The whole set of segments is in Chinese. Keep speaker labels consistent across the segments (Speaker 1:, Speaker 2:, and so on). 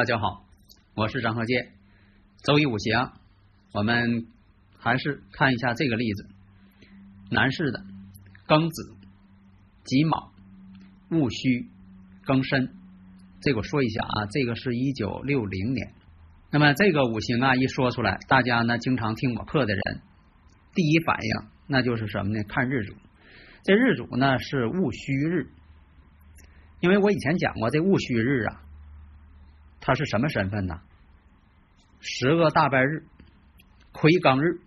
Speaker 1: 大家好，我是张鹤剑。周易五行，我们还是看一下这个例子：男士的庚子、己卯、戊戌、庚申。这个我说一下啊，这个是一九六零年。那么这个五行啊，一说出来，大家呢经常听我课的人，第一反应那就是什么呢？看日主。这日主呢是戊戌日，因为我以前讲过，这戊戌日啊。他是什么身份呢？十个大拜日，魁罡日。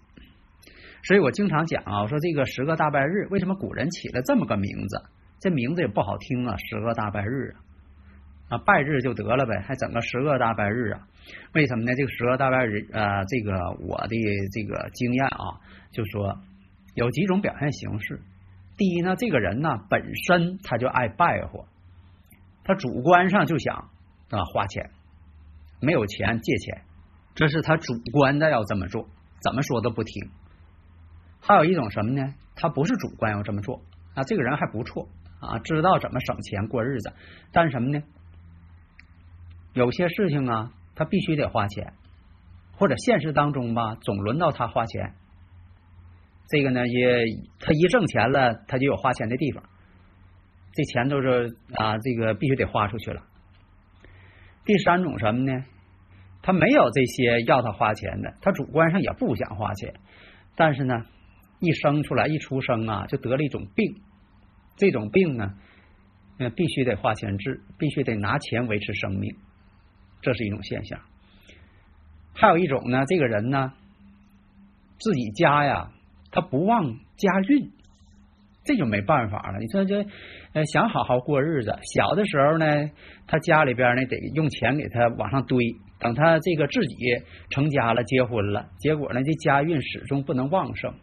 Speaker 1: 所以我经常讲啊，我说这个十个大拜日，为什么古人起了这么个名字？这名字也不好听啊，十个大拜日啊，啊拜日就得了呗，还整个十个大拜日啊？为什么呢？这个十个大拜日啊，这个我的这个经验啊，就说有几种表现形式。第一呢，这个人呢本身他就爱拜货，他主观上就想啊花钱。没有钱借钱，这是他主观的要这么做，怎么说都不听。还有一种什么呢？他不是主观要这么做啊，这个人还不错啊，知道怎么省钱过日子。但是什么呢？有些事情啊，他必须得花钱，或者现实当中吧，总轮到他花钱。这个呢，也他一挣钱了，他就有花钱的地方。这钱都是啊，这个必须得花出去了。第三种什么呢？他没有这些要他花钱的，他主观上也不想花钱，但是呢，一生出来一出生啊，就得了一种病，这种病呢，呃，必须得花钱治，必须得拿钱维持生命，这是一种现象。还有一种呢，这个人呢，自己家呀，他不旺家运，这就没办法了。你说这呃，想好好过日子，小的时候呢，他家里边呢得用钱给他往上堆。等他这个自己成家了、结婚了，结果呢，这家运始终不能旺盛，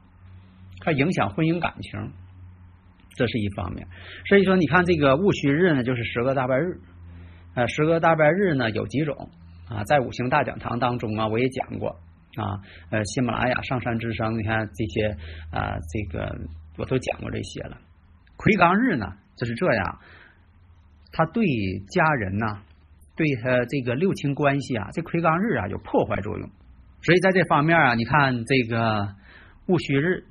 Speaker 1: 还影响婚姻感情，这是一方面。所以说，你看这个戊戌日呢，就是十个大拜日。呃，十个大拜日呢有几种啊？在五行大讲堂当中啊，我也讲过啊。呃，喜马拉雅、上山之声，你看这些啊，这个我都讲过这些了。魁罡日呢，就是这样，他对家人呢。对他这个六亲关系啊，这魁罡日啊有破坏作用，所以在这方面啊，你看这个戊戌日，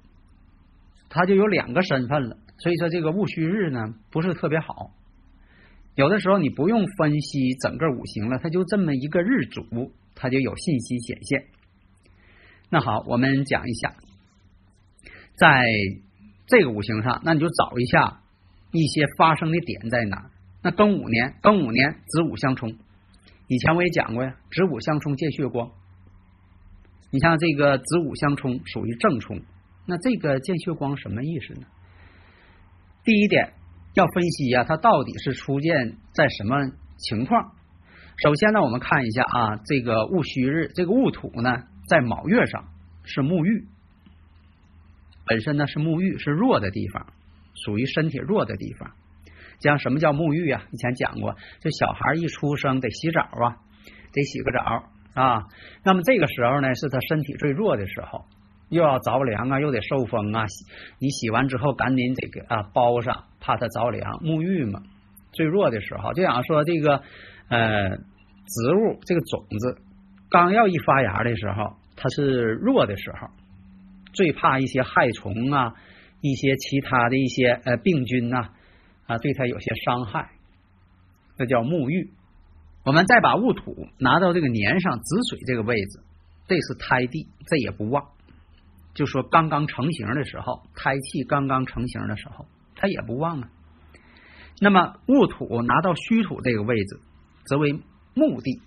Speaker 1: 他就有两个身份了。所以说这个戊戌日呢不是特别好。有的时候你不用分析整个五行了，他就这么一个日主，他就有信息显现。那好，我们讲一下，在这个五行上，那你就找一下一些发生的点在哪。那庚午年，庚午年子午相冲，以前我也讲过呀，子午相冲见血光。你像这个子午相冲属于正冲，那这个见血光什么意思呢？第一点要分析呀，它到底是出现在什么情况？首先呢，我们看一下啊，这个戊戌日，这个戊土呢，在卯月上是沐浴，本身呢是沐浴是弱的地方，属于身体弱的地方。讲什么叫沐浴啊？以前讲过，这小孩一出生得洗澡啊，得洗个澡啊。那么这个时候呢，是他身体最弱的时候，又要着凉啊，又得受风啊。你洗完之后，赶紧得给啊包上，怕他着凉。沐浴嘛，最弱的时候，就想说这个呃植物这个种子刚要一发芽的时候，它是弱的时候，最怕一些害虫啊，一些其他的一些呃病菌呐。啊，啊对他有些伤害，这叫沐浴。我们再把戊土拿到这个年上子水这个位置，这是胎地，这也不旺。就说刚刚成型的时候，胎气刚刚成型的时候，它也不旺啊。那么戊土拿到戌土这个位置，则为木地，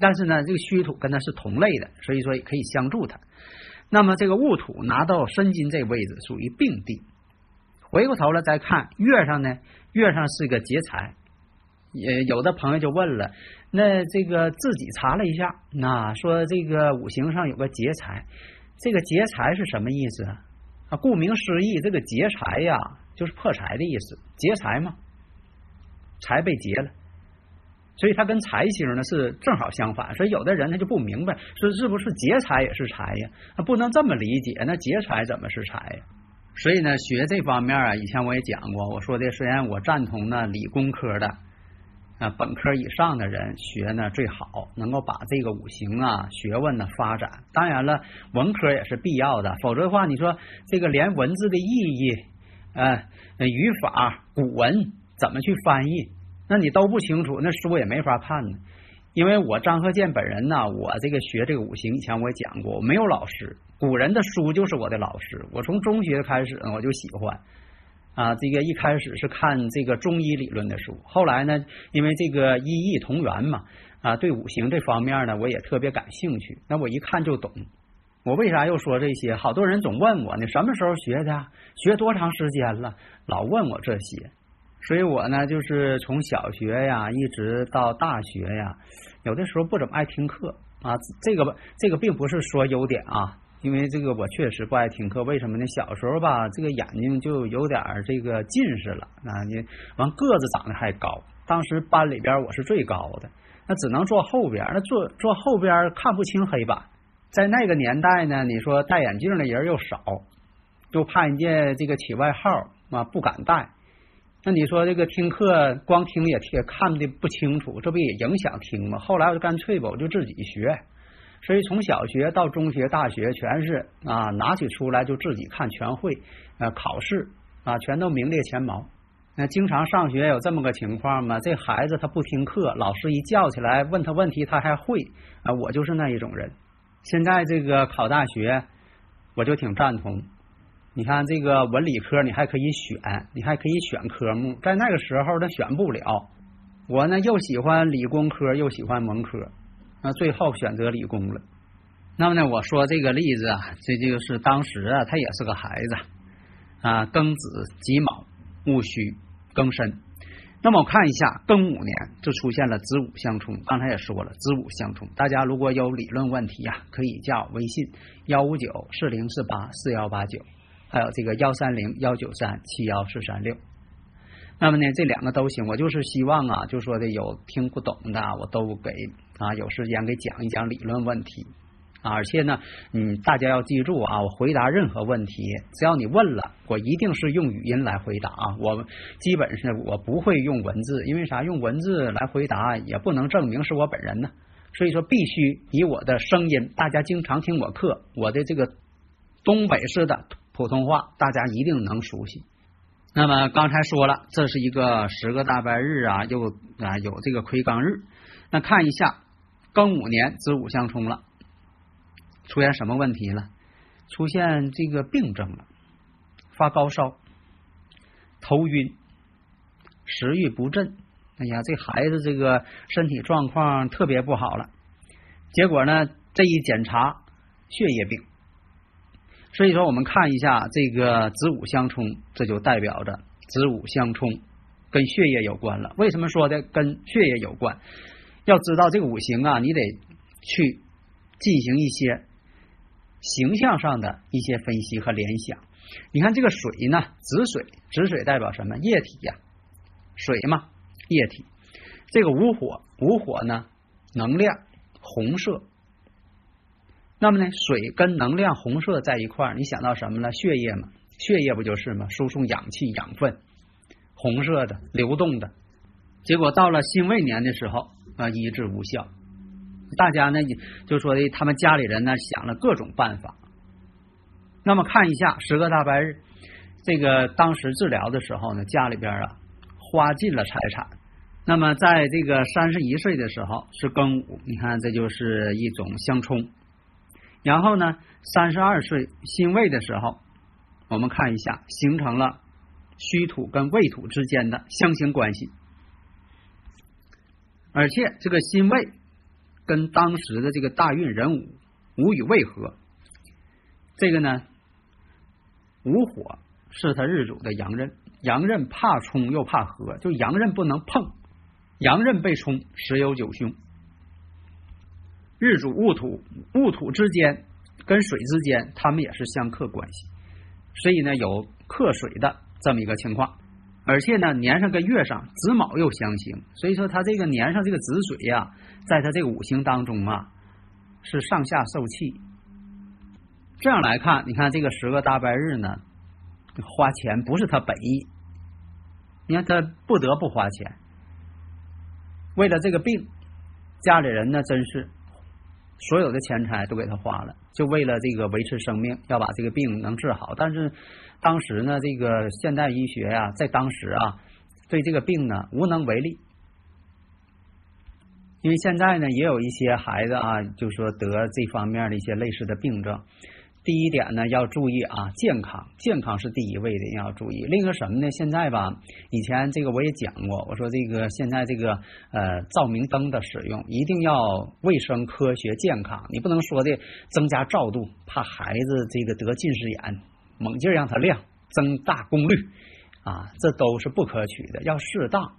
Speaker 1: 但是呢，这个虚土跟它是同类的，所以说也可以相助它。那么这个戊土拿到申金这位置属于病地。回过头来再看月上呢，月上是个劫财。也有的朋友就问了，那这个自己查了一下，那说这个五行上有个劫财，这个劫财是什么意思啊？顾名思义，这个劫财呀，就是破财的意思，劫财嘛，财被劫了。所以它跟财星呢是正好相反，所以有的人他就不明白，说是不是劫财也是财呀？他不能这么理解，那劫财怎么是财呀？所以呢，学这方面啊，以前我也讲过，我说的虽然我赞同呢理工科的啊本科以上的人学呢最好，能够把这个五行啊学问呢发展。当然了，文科也是必要的，否则的话，你说这个连文字的意义、呃语法、古文怎么去翻译？那你都不清楚，那书也没法看呢。因为我张鹤健本人呢，我这个学这个五行，以前我也讲过，我没有老师，古人的书就是我的老师。我从中学开始呢，我就喜欢啊，这个一开始是看这个中医理论的书，后来呢，因为这个医异同源嘛，啊，对五行这方面呢，我也特别感兴趣。那我一看就懂。我为啥又说这些？好多人总问我呢，什么时候学的？学多长时间了？老问我这些。所以我呢，就是从小学呀，一直到大学呀，有的时候不怎么爱听课啊。这个这个并不是说优点啊，因为这个我确实不爱听课。为什么呢？小时候吧，这个眼睛就有点这个近视了啊。你完个子长得还高，当时班里边我是最高的，那只能坐后边，那坐坐后边看不清黑板。在那个年代呢，你说戴眼镜的人又少，就怕人家这个起外号啊，不敢戴。那你说这个听课光听也听看的不清楚，这不也影响听吗？后来我就干脆吧，我就自己学，所以从小学到中学、大学全是啊，拿起书来就自己看，全会啊，考试啊，全都名列前茅。那经常上学有这么个情况吗？这孩子他不听课，老师一叫起来问他问题，他还会啊，我就是那一种人。现在这个考大学，我就挺赞同。你看这个文理科，你还可以选，你还可以选科目。在那个时候，他选不了。我呢，又喜欢理工科，又喜欢文科，那最后选择理工了。那么呢，我说这个例子啊，这就是当时啊，他也是个孩子啊，庚子己卯戊戌庚申。那么我看一下庚午年就出现了子午相冲。刚才也说了，子午相冲。大家如果有理论问题呀，可以加我微信幺五九四零四八四幺八九。还有这个幺三零幺九三七幺四三六，那么呢，这两个都行。我就是希望啊，就说的有听不懂的，我都给啊有时间给讲一讲理论问题。而且呢，嗯，大家要记住啊，我回答任何问题，只要你问了，我一定是用语音来回答啊。我基本是我不会用文字，因为啥？用文字来回答也不能证明是我本人呢。所以说，必须以我的声音。大家经常听我课，我的这个东北式的。普通话大家一定能熟悉。那么刚才说了，这是一个十个大白日啊，又啊有这个魁罡日。那看一下庚午年子午相冲了，出现什么问题了？出现这个病症了，发高烧、头晕、食欲不振。哎呀，这孩子这个身体状况特别不好了。结果呢，这一检查，血液病。所以说，我们看一下这个子午相冲，这就代表着子午相冲跟血液有关了。为什么说的跟血液有关？要知道这个五行啊，你得去进行一些形象上的一些分析和联想。你看这个水呢，子水，子水代表什么？液体呀，水嘛，液体。这个午火，午火呢，能量，红色。那么呢，水跟能量红色在一块儿，你想到什么了？血液嘛，血液不就是吗？输送氧气、养分，红色的、流动的。结果到了辛未年的时候啊，医治无效。大家呢就说的，他们家里人呢想了各种办法。那么看一下十个大白日，这个当时治疗的时候呢，家里边啊花尽了财产。那么在这个三十一岁的时候是庚午，你看这就是一种相冲。然后呢，三十二岁辛未的时候，我们看一下，形成了虚土跟未土之间的相刑关系，而且这个辛未跟当时的这个大运壬午午与未合。这个呢，午火是他日主的阳刃，阳刃怕冲又怕合，就阳刃不能碰，阳刃被冲，十有九凶。日主戊土，戊土之间跟水之间，他们也是相克关系，所以呢有克水的这么一个情况。而且呢年上跟月上子卯又相刑，所以说他这个年上这个子水呀，在他这个五行当中啊是上下受气。这样来看，你看这个十个大白日呢，花钱不是他本意，你看他不得不花钱，为了这个病，家里人呢真是。所有的钱财都给他花了，就为了这个维持生命，要把这个病能治好。但是当时呢，这个现代医学呀，在当时啊，对这个病呢无能为力。因为现在呢，也有一些孩子啊，就说得这方面的一些类似的病症。第一点呢，要注意啊，健康，健康是第一位的，要注意。另一个什么呢？现在吧，以前这个我也讲过，我说这个现在这个呃照明灯的使用一定要卫生、科学、健康，你不能说的增加照度，怕孩子这个得近视眼，猛劲儿让它亮，增大功率啊，这都是不可取的，要适当。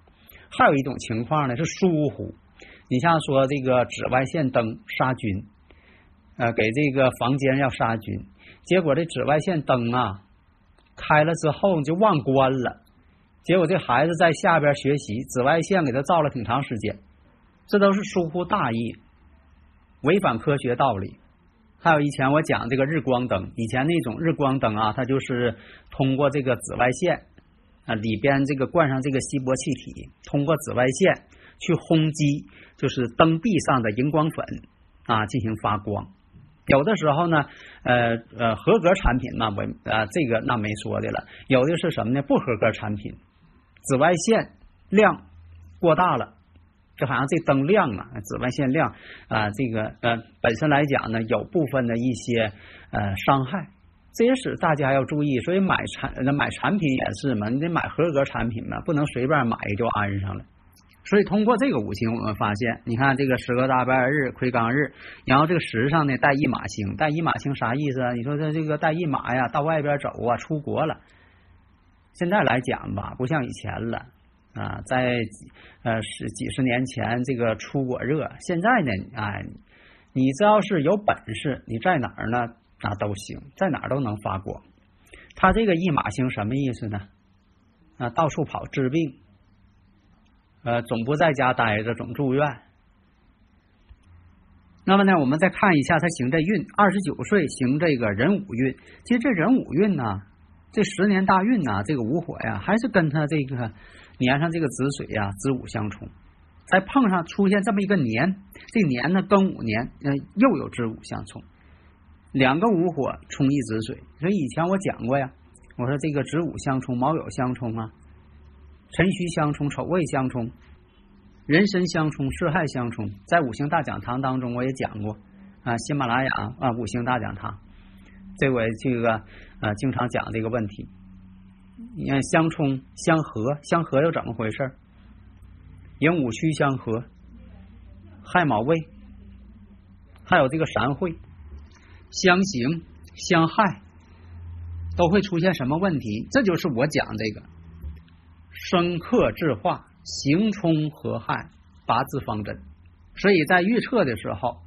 Speaker 1: 还有一种情况呢是疏忽，你像说这个紫外线灯杀菌。呃，给这个房间要杀菌，结果这紫外线灯啊开了之后就忘关了，结果这孩子在下边学习，紫外线给他照了挺长时间，这都是疏忽大意，违反科学道理。还有以前我讲这个日光灯，以前那种日光灯啊，它就是通过这个紫外线啊里边这个灌上这个稀薄气体，通过紫外线去轰击，就是灯壁上的荧光粉啊进行发光。有的时候呢，呃呃，合格产品那我啊这个那没说的了。有的是什么呢？不合格产品，紫外线量过大了，就好像这灯亮啊，紫外线亮啊，这个呃本身来讲呢，有部分的一些呃伤害，这也使大家要注意。所以买产买产品也是嘛，你得买合格产品嘛，不能随便买就安上了。所以通过这个五行，我们发现，你看这个十个大拜日、魁罡日，然后这个十上呢带一马星，带一马星啥意思啊？你说这这个带一马呀，到外边走啊，出国了。现在来讲吧，不像以前了啊，在呃十几十年前这个出国热，现在呢，哎，你只要是有本事，你在哪儿呢，那都行，在哪儿都能发光。他这个一马星什么意思呢？啊，到处跑治病。呃，总不在家待着，总住院。那么呢，我们再看一下他行这运，二十九岁行这个壬午运。其实这壬午运呢，这十年大运呢，这个午火呀，还是跟他这个年上这个子水呀，子午相冲。再碰上出现这么一个年，这年呢庚午年，呃，又有子午相冲，两个午火冲一子水。所以以前我讲过呀，我说这个子午相冲，卯酉相冲啊。辰戌相冲，丑未相冲，壬申相冲，巳亥相冲。在五行大讲堂当中，我也讲过啊，喜马拉雅啊，五行大讲堂，这我这个啊经常讲这个问题。你看相冲相合，相合又怎么回事？寅午戌相合，亥卯未，还有这个三会相刑相害，都会出现什么问题？这就是我讲这个。生克制化，行冲合害，八字方针。所以在预测的时候，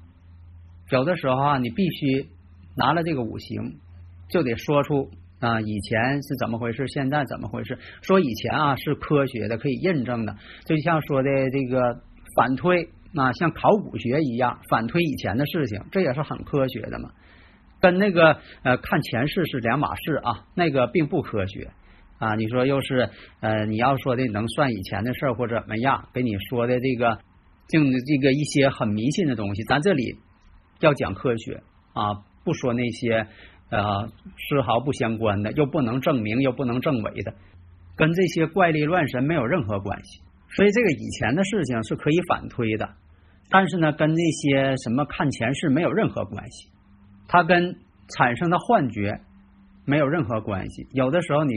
Speaker 1: 有的时候啊，你必须拿了这个五行，就得说出啊以前是怎么回事，现在怎么回事。说以前啊是科学的，可以印证的，就像说的这个反推啊，像考古学一样反推以前的事情，这也是很科学的嘛。跟那个呃看前世是两码事啊，那个并不科学。啊，你说又是呃，你要说的能算以前的事儿或者怎么样？给你说的这个，净这个一些很迷信的东西，咱这里要讲科学啊，不说那些呃丝毫不相关的，又不能证明又不能证伪的，跟这些怪力乱神没有任何关系。所以这个以前的事情是可以反推的，但是呢，跟那些什么看前世没有任何关系，它跟产生的幻觉。没有任何关系。有的时候你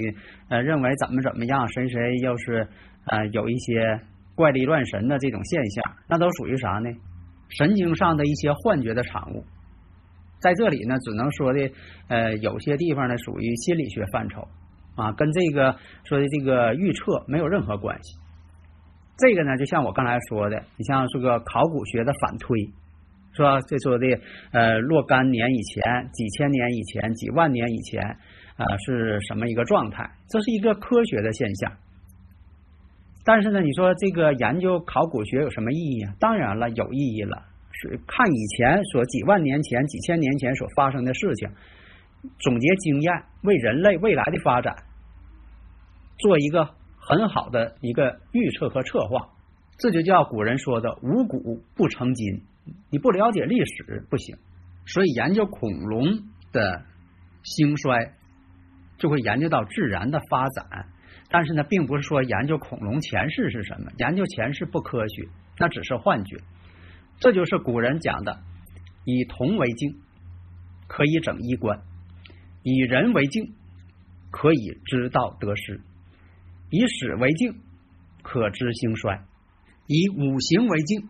Speaker 1: 呃认为怎么怎么样，谁谁又是呃有一些怪力乱神的这种现象，那都属于啥呢？神经上的一些幻觉的产物。在这里呢，只能说的呃，有些地方呢属于心理学范畴啊，跟这个说的这个预测没有任何关系。这个呢，就像我刚才说的，你像这个考古学的反推，是吧？这说的呃，若干年以前、几千年以前、几万年以前啊，是什么一个状态？这是一个科学的现象。但是呢，你说这个研究考古学有什么意义啊？当然了，有意义了。是看以前所几万年前、几千年前所发生的事情，总结经验，为人类未来的发展做一个很好的一个预测和策划。这就叫古人说的“无古不成今”。你不了解历史不行。所以研究恐龙的兴衰，就会研究到自然的发展。但是呢，并不是说研究恐龙前世是什么，研究前世不科学，那只是幻觉。这就是古人讲的：以铜为镜，可以整衣冠；以人为镜，可以知道得失；以史为镜，可知兴衰；以五行为镜，